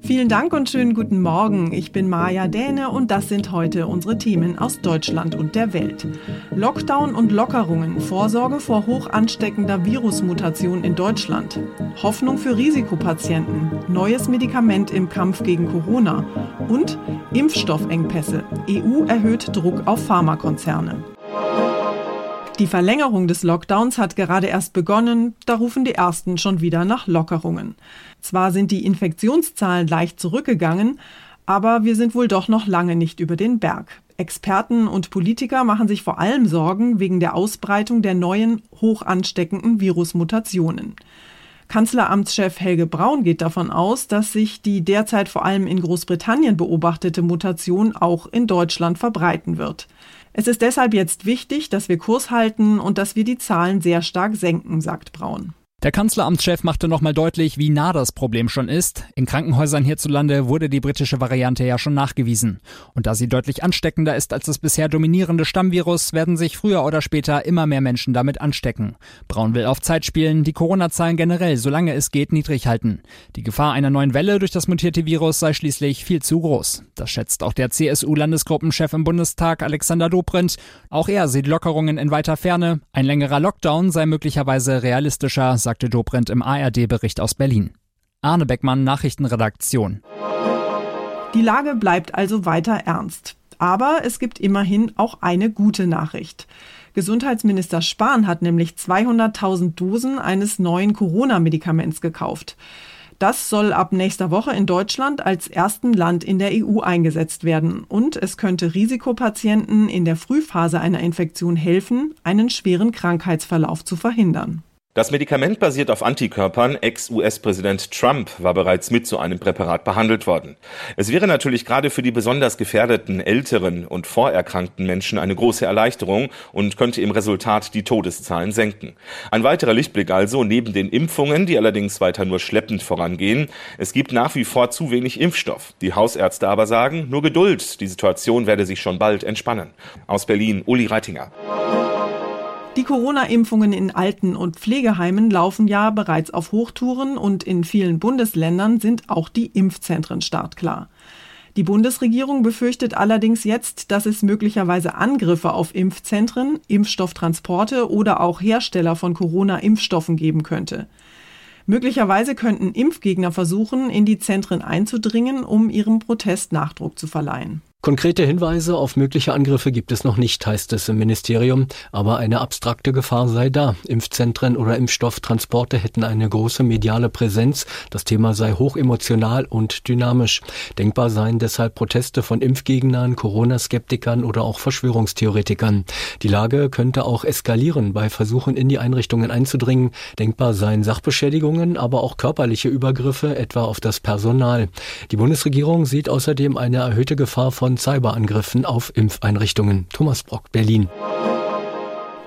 Vielen Dank und schönen guten Morgen. Ich bin Maja Däne und das sind heute unsere Themen aus Deutschland und der Welt. Lockdown und Lockerungen, Vorsorge vor hoch ansteckender Virusmutation in Deutschland, Hoffnung für Risikopatienten, neues Medikament im Kampf gegen Corona und Impfstoffengpässe. EU erhöht Druck auf Pharmakonzerne. Die Verlängerung des Lockdowns hat gerade erst begonnen, da rufen die ersten schon wieder nach Lockerungen. Zwar sind die Infektionszahlen leicht zurückgegangen, aber wir sind wohl doch noch lange nicht über den Berg. Experten und Politiker machen sich vor allem Sorgen wegen der Ausbreitung der neuen, hoch ansteckenden Virusmutationen. Kanzleramtschef Helge Braun geht davon aus, dass sich die derzeit vor allem in Großbritannien beobachtete Mutation auch in Deutschland verbreiten wird. Es ist deshalb jetzt wichtig, dass wir Kurs halten und dass wir die Zahlen sehr stark senken, sagt Braun. Der Kanzleramtschef machte nochmal deutlich, wie nah das Problem schon ist. In Krankenhäusern hierzulande wurde die britische Variante ja schon nachgewiesen. Und da sie deutlich ansteckender ist als das bisher dominierende Stammvirus, werden sich früher oder später immer mehr Menschen damit anstecken. Braun will auf Zeit spielen, die Corona-Zahlen generell, solange es geht, niedrig halten. Die Gefahr einer neuen Welle durch das mutierte Virus sei schließlich viel zu groß. Das schätzt auch der CSU-Landesgruppenchef im Bundestag Alexander Dobrindt. Auch er sieht Lockerungen in weiter Ferne. Ein längerer Lockdown sei möglicherweise realistischer, sagte Dobrindt im ARD-Bericht aus Berlin. Arne Beckmann, Nachrichtenredaktion. Die Lage bleibt also weiter ernst. Aber es gibt immerhin auch eine gute Nachricht. Gesundheitsminister Spahn hat nämlich 200.000 Dosen eines neuen Corona-Medikaments gekauft. Das soll ab nächster Woche in Deutschland als ersten Land in der EU eingesetzt werden und es könnte Risikopatienten in der Frühphase einer Infektion helfen, einen schweren Krankheitsverlauf zu verhindern. Das Medikament basiert auf Antikörpern. Ex-US-Präsident Trump war bereits mit so einem Präparat behandelt worden. Es wäre natürlich gerade für die besonders gefährdeten, älteren und vorerkrankten Menschen eine große Erleichterung und könnte im Resultat die Todeszahlen senken. Ein weiterer Lichtblick also neben den Impfungen, die allerdings weiter nur schleppend vorangehen. Es gibt nach wie vor zu wenig Impfstoff. Die Hausärzte aber sagen, nur Geduld. Die Situation werde sich schon bald entspannen. Aus Berlin, Uli Reitinger. Die Corona-Impfungen in Alten- und Pflegeheimen laufen ja bereits auf Hochtouren und in vielen Bundesländern sind auch die Impfzentren startklar. Die Bundesregierung befürchtet allerdings jetzt, dass es möglicherweise Angriffe auf Impfzentren, Impfstofftransporte oder auch Hersteller von Corona-Impfstoffen geben könnte. Möglicherweise könnten Impfgegner versuchen, in die Zentren einzudringen, um ihrem Protest Nachdruck zu verleihen. Konkrete Hinweise auf mögliche Angriffe gibt es noch nicht, heißt es im Ministerium, aber eine abstrakte Gefahr sei da. Impfzentren oder Impfstofftransporte hätten eine große mediale Präsenz, das Thema sei hochemotional und dynamisch. Denkbar seien deshalb Proteste von Impfgegnern, Corona-Skeptikern oder auch Verschwörungstheoretikern. Die Lage könnte auch eskalieren bei Versuchen in die Einrichtungen einzudringen. Denkbar seien Sachbeschädigungen, aber auch körperliche Übergriffe, etwa auf das Personal. Die Bundesregierung sieht außerdem eine erhöhte Gefahr von Cyberangriffen auf Impfeinrichtungen. Thomas Brock, Berlin.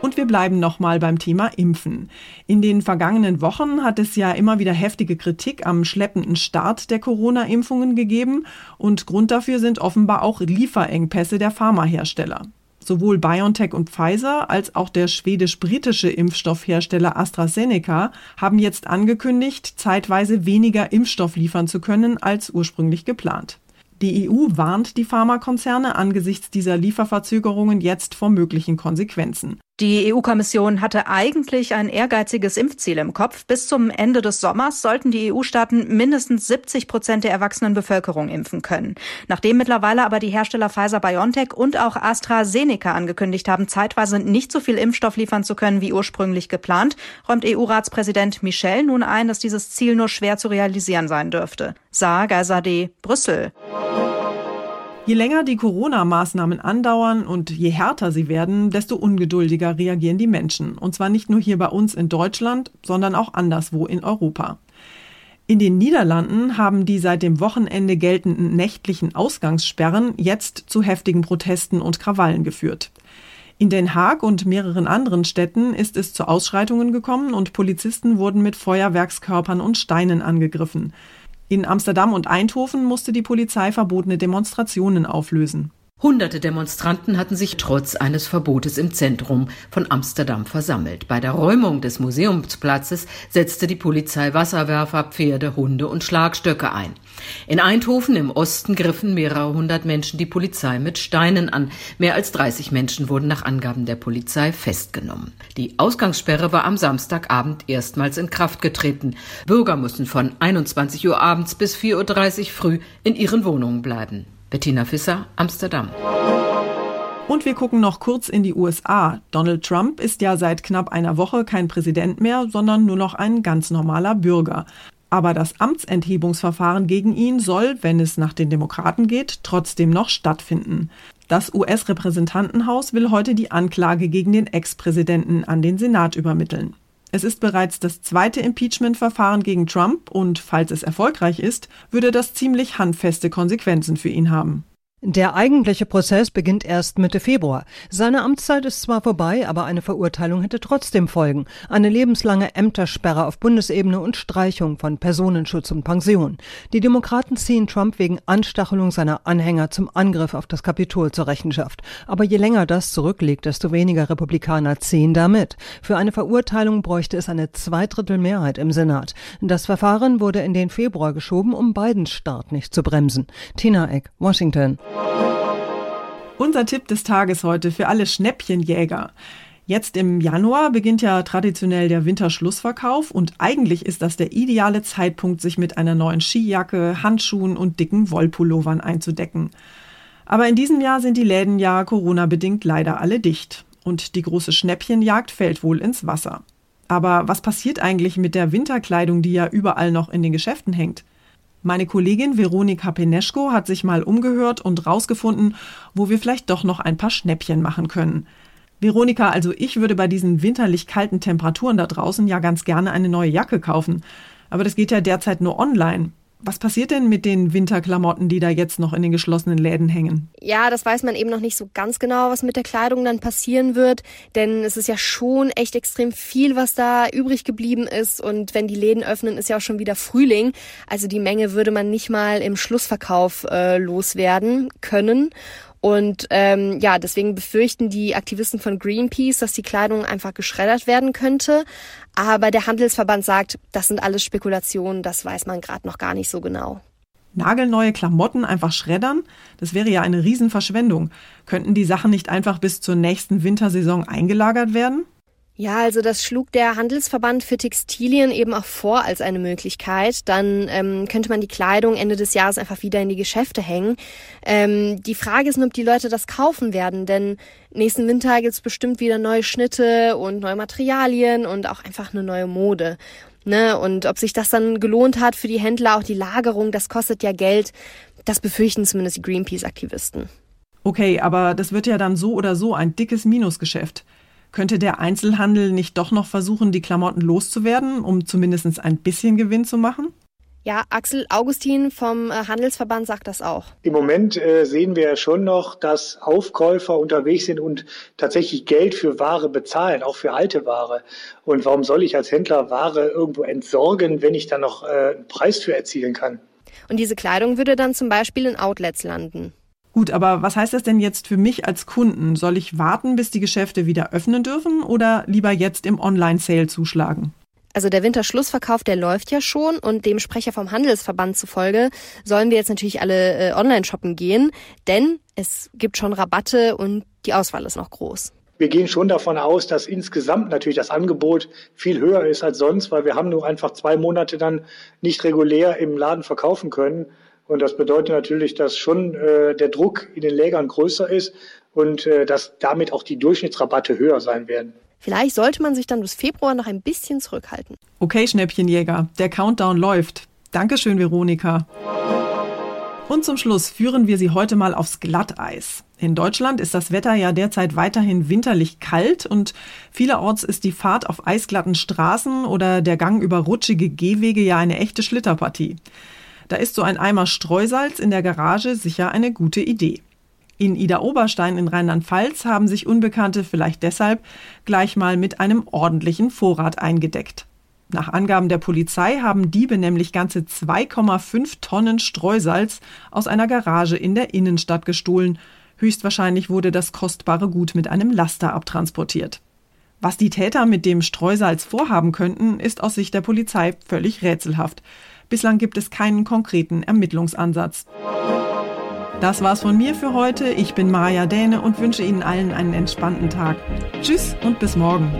Und wir bleiben nochmal beim Thema Impfen. In den vergangenen Wochen hat es ja immer wieder heftige Kritik am schleppenden Start der Corona-Impfungen gegeben und Grund dafür sind offenbar auch Lieferengpässe der Pharmahersteller. Sowohl BioNTech und Pfizer als auch der schwedisch-britische Impfstoffhersteller AstraZeneca haben jetzt angekündigt, zeitweise weniger Impfstoff liefern zu können als ursprünglich geplant. Die EU warnt die Pharmakonzerne angesichts dieser Lieferverzögerungen jetzt vor möglichen Konsequenzen. Die EU-Kommission hatte eigentlich ein ehrgeiziges Impfziel im Kopf. Bis zum Ende des Sommers sollten die EU-Staaten mindestens 70 Prozent der erwachsenen Bevölkerung impfen können. Nachdem mittlerweile aber die Hersteller Pfizer BioNTech und auch AstraZeneca angekündigt haben, zeitweise nicht so viel Impfstoff liefern zu können wie ursprünglich geplant, räumt EU-Ratspräsident Michel nun ein, dass dieses Ziel nur schwer zu realisieren sein dürfte. Saar Gazadeh, Brüssel. Je länger die Corona-Maßnahmen andauern und je härter sie werden, desto ungeduldiger reagieren die Menschen. Und zwar nicht nur hier bei uns in Deutschland, sondern auch anderswo in Europa. In den Niederlanden haben die seit dem Wochenende geltenden nächtlichen Ausgangssperren jetzt zu heftigen Protesten und Krawallen geführt. In Den Haag und mehreren anderen Städten ist es zu Ausschreitungen gekommen und Polizisten wurden mit Feuerwerkskörpern und Steinen angegriffen. In Amsterdam und Eindhoven musste die Polizei verbotene Demonstrationen auflösen. Hunderte Demonstranten hatten sich trotz eines Verbotes im Zentrum von Amsterdam versammelt. Bei der Räumung des Museumsplatzes setzte die Polizei Wasserwerfer, Pferde, Hunde und Schlagstöcke ein. In Eindhoven im Osten griffen mehrere hundert Menschen die Polizei mit Steinen an. Mehr als 30 Menschen wurden nach Angaben der Polizei festgenommen. Die Ausgangssperre war am Samstagabend erstmals in Kraft getreten. Bürger mussten von 21 Uhr abends bis 4.30 Uhr früh in ihren Wohnungen bleiben. Bettina Fisser, Amsterdam. Und wir gucken noch kurz in die USA. Donald Trump ist ja seit knapp einer Woche kein Präsident mehr, sondern nur noch ein ganz normaler Bürger. Aber das Amtsenthebungsverfahren gegen ihn soll, wenn es nach den Demokraten geht, trotzdem noch stattfinden. Das US-Repräsentantenhaus will heute die Anklage gegen den Ex-Präsidenten an den Senat übermitteln. Es ist bereits das zweite Impeachment-Verfahren gegen Trump und falls es erfolgreich ist, würde das ziemlich handfeste Konsequenzen für ihn haben. Der eigentliche Prozess beginnt erst Mitte Februar. Seine Amtszeit ist zwar vorbei, aber eine Verurteilung hätte trotzdem Folgen. Eine lebenslange Ämtersperre auf Bundesebene und Streichung von Personenschutz und Pension. Die Demokraten ziehen Trump wegen Anstachelung seiner Anhänger zum Angriff auf das Kapitol zur Rechenschaft. Aber je länger das zurückliegt, desto weniger Republikaner ziehen damit. Für eine Verurteilung bräuchte es eine Zweidrittelmehrheit im Senat. Das Verfahren wurde in den Februar geschoben, um Bidens Start nicht zu bremsen. Tina Eck, Washington. Unser Tipp des Tages heute für alle Schnäppchenjäger. Jetzt im Januar beginnt ja traditionell der Winterschlussverkauf und eigentlich ist das der ideale Zeitpunkt, sich mit einer neuen Skijacke, Handschuhen und dicken Wollpullovern einzudecken. Aber in diesem Jahr sind die Läden ja Corona-bedingt leider alle dicht und die große Schnäppchenjagd fällt wohl ins Wasser. Aber was passiert eigentlich mit der Winterkleidung, die ja überall noch in den Geschäften hängt? Meine Kollegin Veronika Peneschko hat sich mal umgehört und rausgefunden, wo wir vielleicht doch noch ein paar Schnäppchen machen können. Veronika, also ich würde bei diesen winterlich kalten Temperaturen da draußen ja ganz gerne eine neue Jacke kaufen. Aber das geht ja derzeit nur online. Was passiert denn mit den Winterklamotten, die da jetzt noch in den geschlossenen Läden hängen? Ja, das weiß man eben noch nicht so ganz genau, was mit der Kleidung dann passieren wird, denn es ist ja schon echt extrem viel, was da übrig geblieben ist und wenn die Läden öffnen, ist ja auch schon wieder Frühling, also die Menge würde man nicht mal im Schlussverkauf äh, loswerden können. Und ähm, ja, deswegen befürchten die Aktivisten von Greenpeace, dass die Kleidung einfach geschreddert werden könnte. Aber der Handelsverband sagt, das sind alles Spekulationen, das weiß man gerade noch gar nicht so genau. Nagelneue Klamotten einfach schreddern? Das wäre ja eine Riesenverschwendung. Könnten die Sachen nicht einfach bis zur nächsten Wintersaison eingelagert werden? Ja, also das schlug der Handelsverband für Textilien eben auch vor als eine Möglichkeit. Dann ähm, könnte man die Kleidung Ende des Jahres einfach wieder in die Geschäfte hängen. Ähm, die Frage ist nur, ob die Leute das kaufen werden, denn nächsten Winter gibt's bestimmt wieder neue Schnitte und neue Materialien und auch einfach eine neue Mode. Ne? Und ob sich das dann gelohnt hat für die Händler, auch die Lagerung, das kostet ja Geld. Das befürchten zumindest die Greenpeace-Aktivisten. Okay, aber das wird ja dann so oder so ein dickes Minusgeschäft. Könnte der Einzelhandel nicht doch noch versuchen, die Klamotten loszuwerden, um zumindest ein bisschen Gewinn zu machen? Ja, Axel Augustin vom äh, Handelsverband sagt das auch. Im Moment äh, sehen wir schon noch, dass Aufkäufer unterwegs sind und tatsächlich Geld für Ware bezahlen, auch für alte Ware. Und warum soll ich als Händler Ware irgendwo entsorgen, wenn ich da noch äh, einen Preis für erzielen kann? Und diese Kleidung würde dann zum Beispiel in Outlets landen. Gut, aber was heißt das denn jetzt für mich als Kunden? Soll ich warten, bis die Geschäfte wieder öffnen dürfen oder lieber jetzt im Online-Sale zuschlagen? Also der Winterschlussverkauf, der läuft ja schon und dem Sprecher vom Handelsverband zufolge sollen wir jetzt natürlich alle äh, online shoppen gehen, denn es gibt schon Rabatte und die Auswahl ist noch groß. Wir gehen schon davon aus, dass insgesamt natürlich das Angebot viel höher ist als sonst, weil wir haben nur einfach zwei Monate dann nicht regulär im Laden verkaufen können. Und das bedeutet natürlich, dass schon äh, der Druck in den Lägern größer ist und äh, dass damit auch die Durchschnittsrabatte höher sein werden. Vielleicht sollte man sich dann bis Februar noch ein bisschen zurückhalten. Okay, Schnäppchenjäger, der Countdown läuft. Dankeschön, Veronika. Und zum Schluss führen wir Sie heute mal aufs Glatteis. In Deutschland ist das Wetter ja derzeit weiterhin winterlich kalt und vielerorts ist die Fahrt auf eisglatten Straßen oder der Gang über rutschige Gehwege ja eine echte Schlitterpartie. Da ist so ein Eimer Streusalz in der Garage sicher eine gute Idee. In Ida Oberstein in Rheinland-Pfalz haben sich Unbekannte vielleicht deshalb gleich mal mit einem ordentlichen Vorrat eingedeckt. Nach Angaben der Polizei haben Diebe nämlich ganze 2,5 Tonnen Streusalz aus einer Garage in der Innenstadt gestohlen. Höchstwahrscheinlich wurde das kostbare Gut mit einem Laster abtransportiert. Was die Täter mit dem Streusalz vorhaben könnten, ist aus Sicht der Polizei völlig rätselhaft. Bislang gibt es keinen konkreten Ermittlungsansatz. Das war's von mir für heute. Ich bin Maja Däne und wünsche Ihnen allen einen entspannten Tag. Tschüss und bis morgen.